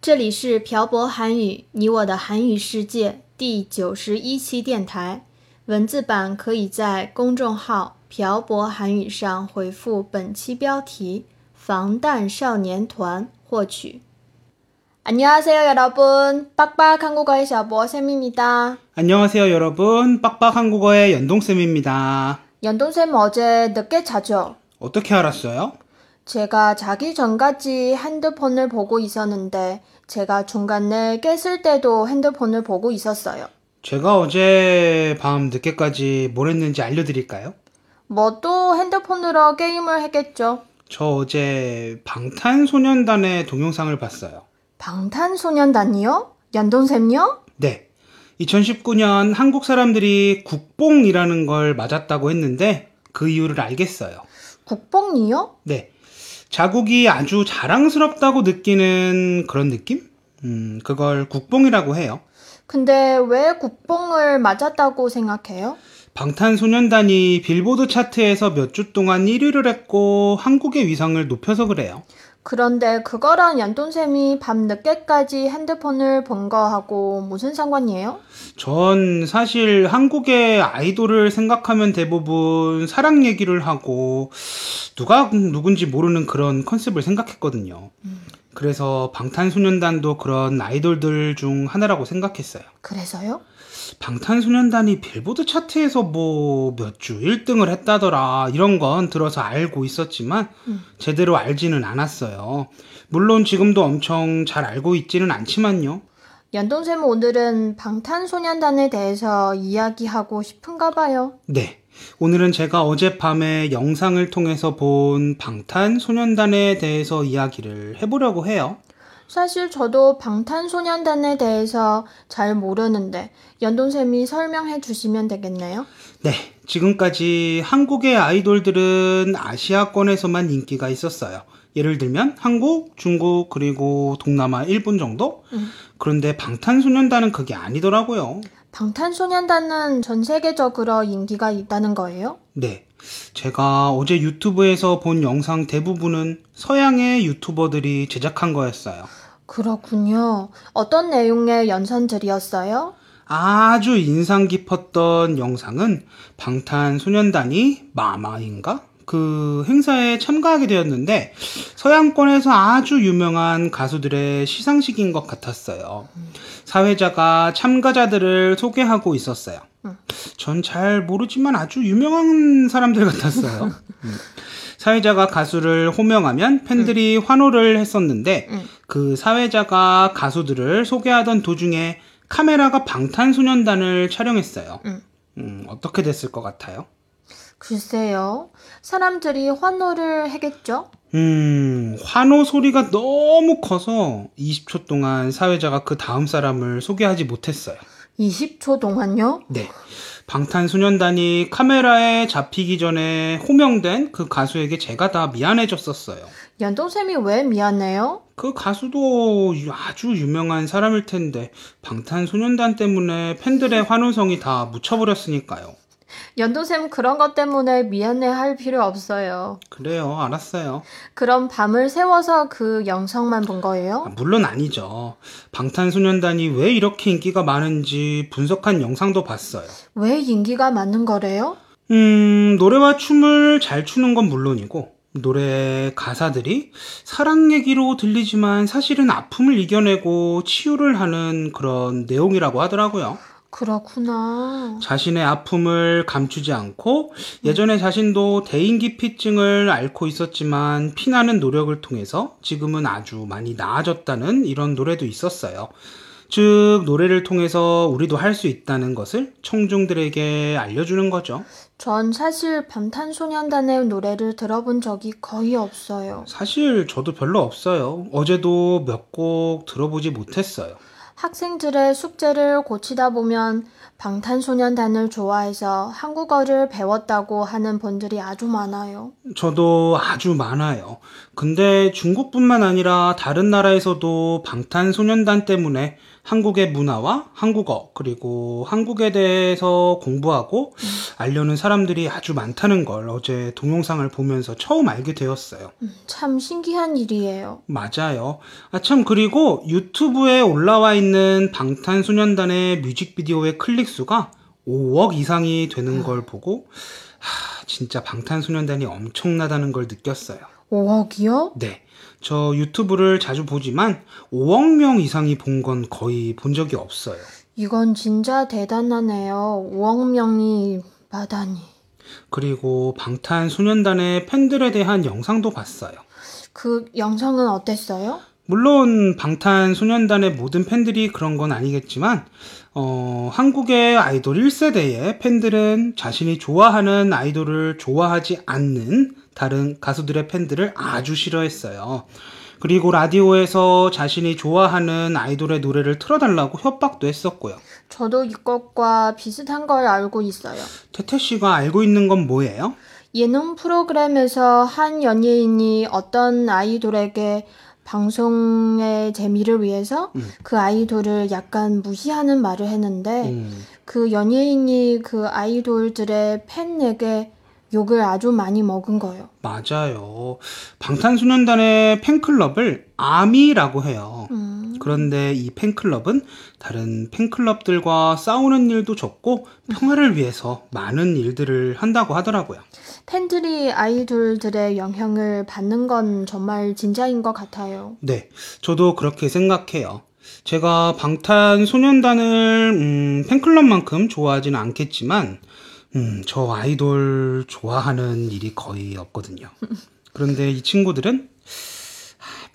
这里是朴博韩语，你我的韩语世界第九十一期电台。文字版可以在公众号“朴博韩语”上回复本期标题“防弹少年团”获取。안녕하세요여러분빡빡한국어의셔보쌤입니다 안녕하세요여러분빡빡한국어의연동쌤입니다 연동쌤어제늦게자죠어떻게알았어요 제가 자기 전까지 핸드폰을 보고 있었는데 제가 중간에 깼을 때도 핸드폰을 보고 있었어요. 제가 어제 밤 늦게까지 뭘 했는지 알려드릴까요? 뭐 또 핸드폰으로 게임을 했겠죠. 저 어제 방탄소년단의 동영상을 봤어요. 방탄소년단이요? 연돈샘요? 네. 2019년 한국 사람들이 국뽕이라는 걸 맞았다고 했는데 그 이유를 알겠어요. 국뽕이요? 네. 자국이 아주 자랑스럽다고 느끼는 그런 느낌? 음, 그걸 국뽕이라고 해요. 근데 왜 국뽕을 맞았다고 생각해요? 방탄소년단이 빌보드 차트에서 몇 주 동안 1위를 했고 한국의 위상을 높여서 그래요. 그런데 그거랑 연돈샘이 밤 늦게까지 핸드폰을 본 거하고 무슨 상관이에요? 전 사실 한국의 아이돌을 생각하면 대부분 사랑 얘기를 하고 누가 누군지 모르는 그런 컨셉을 생각했거든요. 음. 그래서 방탄소년단도 그런 아이돌들 중 하나라고 생각했어요. 그래서요? 방탄소년단이 빌보드 차트에서 뭐 몇 주 1등을 했다더라 이런 건 들어서 알고 있었지만 음. 제대로 알지는 않았어요. 물론 지금도 엄청 잘 알고 있지는 않지만요. 연동쌤 오늘은 방탄소년단에 대해서 이야기하고 싶은가 봐요. 네. 오늘은 제가 어젯밤에 영상을 통해서 본 방탄소년단에 대해서 이야기를 해보려고 해요. 사실 저도 방탄소년단에 대해서 잘 모르는데 연돈쌤이 설명해 주시면 되겠네요. 네. 지금까지 한국의 아이돌들은 아시아권에서만 인기가 있었어요. 예를 들면 한국, 중국, 그리고 동남아, 일본 정도? 음. 그런데 방탄소년단은 그게 아니더라고요. 방탄소년단은 전 세계적으로 인기가 있다는 거예요? 네. 제가 어제 유튜브에서 본 영상 대부분은 서양의 유튜버들이 제작한 거였어요. 그렇군요. 어떤 내용의 연산들이었어요? 아주 인상 깊었던 영상은 방탄소년단이 마마인가? 그 행사에 참가하게 되었는데 서양권에서 아주 유명한 가수들의 시상식인 것 같았어요. 사회자가 참가자들을 소개하고 있었어요. 전 잘 모르지만 아주 유명한 사람들 같았어요. 음. 사회자가 가수를 호명하면 팬들이 환호를 했었는데 응. 그 사회자가 가수들을 소개하던 도중에 카메라가 방탄소년단을 촬영했어요. 응. 음, 어떻게 됐을 것 같아요? 글쎄요. 사람들이 환호를 하겠죠? 음, 환호 소리가 너무 커서 20초 동안 사회자가 그 다음 사람을 소개하지 못했어요. 20초 동안요? 네. 방탄소년단이 카메라에 잡히기 전에 호명된 그 가수에게 제가 다 미안해졌었어요. 연동쌤이 왜 미안해요? 그 가수도 유- 아주 유명한 사람일 텐데 방탄소년단 때문에 팬들의 환호성이 다 묻혀버렸으니까요. 연동쌤 그런 것 때문에 미안해 할 필요 없어요. 그래요, 알았어요. 그럼 밤을 새워서 그 영상만 본 아, 거예요? 물론 아니죠. 방탄소년단이 왜 이렇게 인기가 많은지 분석한 영상도 봤어요. 왜 인기가 많은 거래요? 음, 노래와 춤을 잘 추는 건 물론이고, 노래 가사들이 사랑 얘기로 들리지만 사실은 아픔을 이겨내고 치유를 하는 그런 내용이라고 하더라고요. 그렇구나. 자신의 아픔을 감추지 않고 예전에 자신도 대인기피증을 앓고 있었지만 피나는 노력을 통해서 지금은 아주 많이 나아졌다는 이런 노래도 있었어요. 즉, 노래를 통해서 우리도 할 수 있다는 것을 청중들에게 알려주는 거죠. 전 사실 방탄소년단의 노래를 들어본 적이 거의 없어요. 사실 저도 별로 없어요. 어제도 몇 곡 들어보지 못했어요. 학생들의 숙제를 고치다 보면 방탄소년단을 좋아해서 한국어를 배웠다고 하는 분들이 아주 많아요. 저도 아주 많아요. 근데 중국뿐만 아니라 다른 나라에서도 방탄소년단 때문에 한국의 문화와 한국어, 그리고 한국에 대해서 공부하고 알려는 사람들이 아주 많다는 걸 어제 동영상을 보면서 처음 알게 되었어요. 음, 참 신기한 일이에요. 맞아요. 아, 참, 그리고 유튜브에 올라와 있는 방탄소년단의 뮤직비디오의 클릭 수가 5억 이상이 되는 걸 보고, 하, 진짜 방탄소년단이 엄청나다는 걸 느꼈어요. 5억이요? 네. 저 유튜브를 자주 보지만 5억 명 이상이 본 건 거의 본 적이 없어요. 이건 진짜 대단하네요. 5억 명이 마다니. 그리고 방탄소년단의 팬들에 대한 영상도 봤어요. 그 영상은 어땠어요? 물론 방탄소년단의 모든 팬들이 그런 건 아니겠지만 어, 한국의 아이돌 1세대의 팬들은 자신이 좋아하는 아이돌을 좋아하지 않는 다른 가수들의 팬들을 아주 싫어했어요. 그리고 라디오에서 자신이 좋아하는 아이돌의 노래를 틀어달라고 협박도 했었고요. 저도 이것과 비슷한 걸 알고 있어요. 태태 씨가 알고 있는 건 뭐예요? 예능 프로그램에서 한 연예인이 어떤 아이돌에게 방송의 재미를 위해서 그 아이돌을 약간 무시하는 말을 했는데 음, 그 연예인이 그 아이돌들의 팬에게 욕을 아주 많이 먹은 거예요. 맞아요. 방탄소년단의 팬클럽을 아미라고 해요. 음, 그런데 이 팬클럽은 다른 팬클럽들과 싸우는 일도 적고 평화를 위해서 많은 일들을 한다고 하더라고요. 팬들이 아이돌들의 영향을 받는 건 정말 진짜인 것 같아요. 네, 저도 그렇게 생각해요. 제가 방탄소년단을 음, 팬클럽만큼 좋아하지는 않겠지만 음, 저 아이돌 좋아하는 일이 거의 없거든요. 그런데 이 친구들은 하,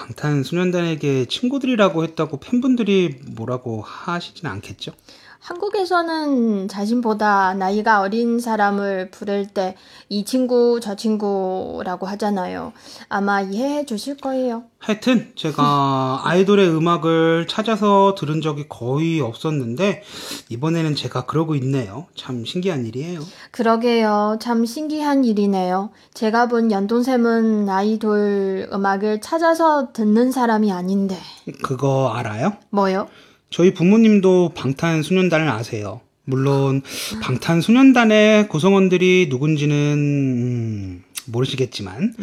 방탄소년단에게 친구들이라고 했다고 팬분들이 뭐라고 하시진 않겠죠? 한국에서는 자신보다 나이가 어린 사람을 부를 때 이 친구, 저 친구라고 하잖아요. 아마 이해해 주실 거예요. 하여튼 제가 아이돌의 음악을 찾아서 들은 적이 거의 없었는데 이번에는 제가 그러고 있네요. 참 신기한 일이에요. 그러게요. 참 신기한 일이네요. 제가 본 연돈샘은 아이돌 음악을 찾아서 듣는 사람이 아닌데. 그거 알아요? 뭐요? 저희 부모님도 방탄소년단을 아세요. 물론 방탄소년단의 구성원들이 누군지는 음, 모르시겠지만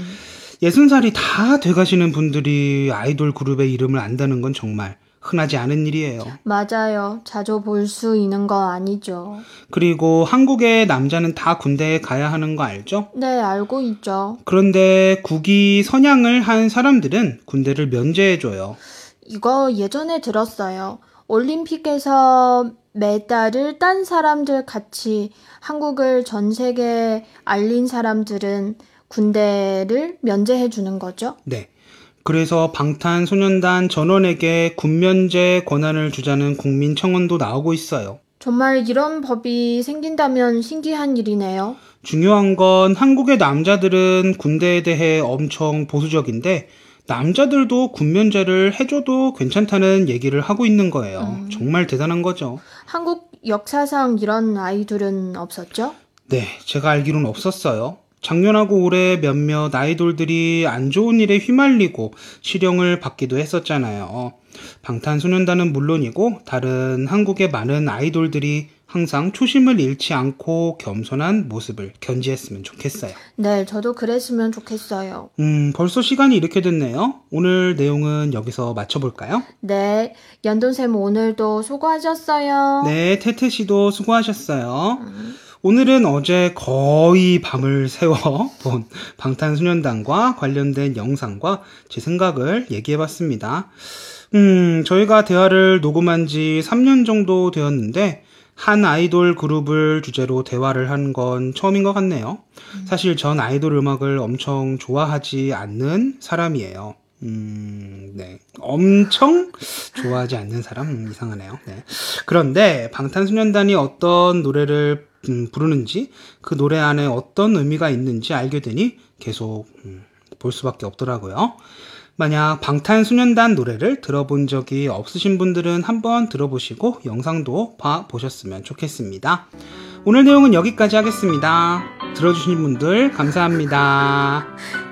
예순 살이 다 돼가시는 분들이 아이돌 그룹의 이름을 안다는 건 정말 흔하지 않은 일이에요. 맞아요. 자주 볼 수 있는 거 아니죠. 그리고 한국의 남자는 다 군대에 가야 하는 거 알죠? 네, 알고 있죠. 그런데 국위 선양을 한 사람들은 군대를 면제해줘요. 이거 예전에 들었어요. 올림픽에서 메달을 딴 사람들 같이 한국을 전 세계에 알린 사람들은 군대를 면제해 주는 거죠. 네. 그래서 방탄소년단 전원에게 군면제 권한을 주자는 국민 청원도 나오고 있어요. 정말 이런 법이 생긴다면 신기한 일이네요. 중요한 건 한국의 남자들은 군대에 대해 엄청 보수적인데 남자들도 군면제를 해줘도 괜찮다는 얘기를 하고 있는 거예요. 정말 대단한 거죠. 한국 역사상 이런 아이돌은 없었죠? 네, 제가 알기로는 없었어요. 작년하고 올해 몇몇 아이돌들이 안 좋은 일에 휘말리고 실형을 받기도 했었잖아요. 방탄소년단은 물론이고 다른 한국의 많은 아이돌들이 항상 초심을 잃지 않고 겸손한 모습을 견지했으면 좋겠어요. 네, 저도 그랬으면 좋겠어요. 음, 벌써 시간이 이렇게 됐네요. 오늘 내용은 여기서 마쳐볼까요? 네, 연돈쌤 오늘도 수고하셨어요. 네, 태태 씨도 수고하셨어요. 오늘은 어제 거의 밤을 새워 본 방탄소년단과 관련된 영상과 제 생각을 얘기해 봤습니다. 음, 저희가 대화를 녹음한 지 3년 정도 되었는데, 한 아이돌 그룹을 주제로 대화를 한 건 처음인 것 같네요. 사실 전 아이돌 음악을 엄청 좋아하지 않는 사람이에요. 음, 네. 엄청 좋아하지 않는 사람 음, 이상하네요. 네. 그런데 방탄소년단이 어떤 노래를 음, 부르는지 그 노래 안에 어떤 의미가 있는지 알게 되니 계속 음, 볼 수밖에 없더라고요. 만약 방탄소년단 노래를 들어본 적이 없으신 분들은 한번 들어보시고 영상도 봐 보셨으면 좋겠습니다. 오늘 내용은 여기까지 하겠습니다. 들어주신 분들 감사합니다.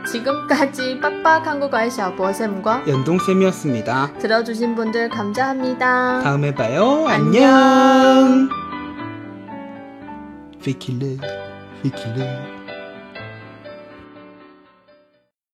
지금까지 빡빡 한국어의 샤보쌤과 연동쌤이었습니다. 들어주신 분들 감사합니다. 다음에 봐요. 안녕. 안녕. 피킬레, 피킬레.